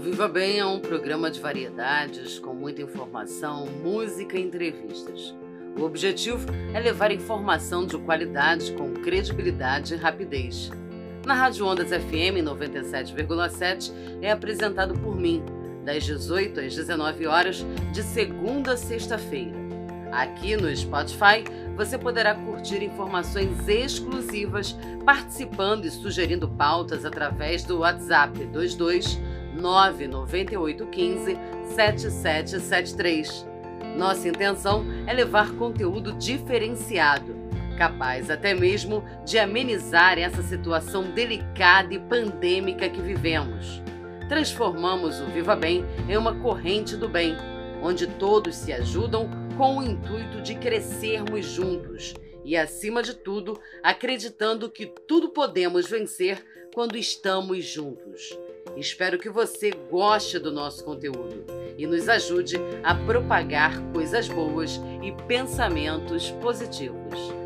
Viva Bem é um programa de variedades com muita informação, música e entrevistas. O objetivo é levar informação de qualidade com credibilidade e rapidez. Na Rádio Ondas FM 97,7 é apresentado por mim, das 18 às 19 horas, de segunda a sexta-feira. Aqui no Spotify você poderá curtir informações exclusivas, participando e sugerindo pautas através do WhatsApp 22 99815 7773. Nossa intenção é levar conteúdo diferenciado, capaz até mesmo de amenizar essa situação delicada e pandêmica que vivemos. Transformamos o Viva Bem em uma corrente do bem, onde todos se ajudam com o intuito de crescermos juntos e, acima de tudo, acreditando que tudo podemos vencer quando estamos juntos. Espero que você goste do nosso conteúdo e nos ajude a propagar coisas boas e pensamentos positivos.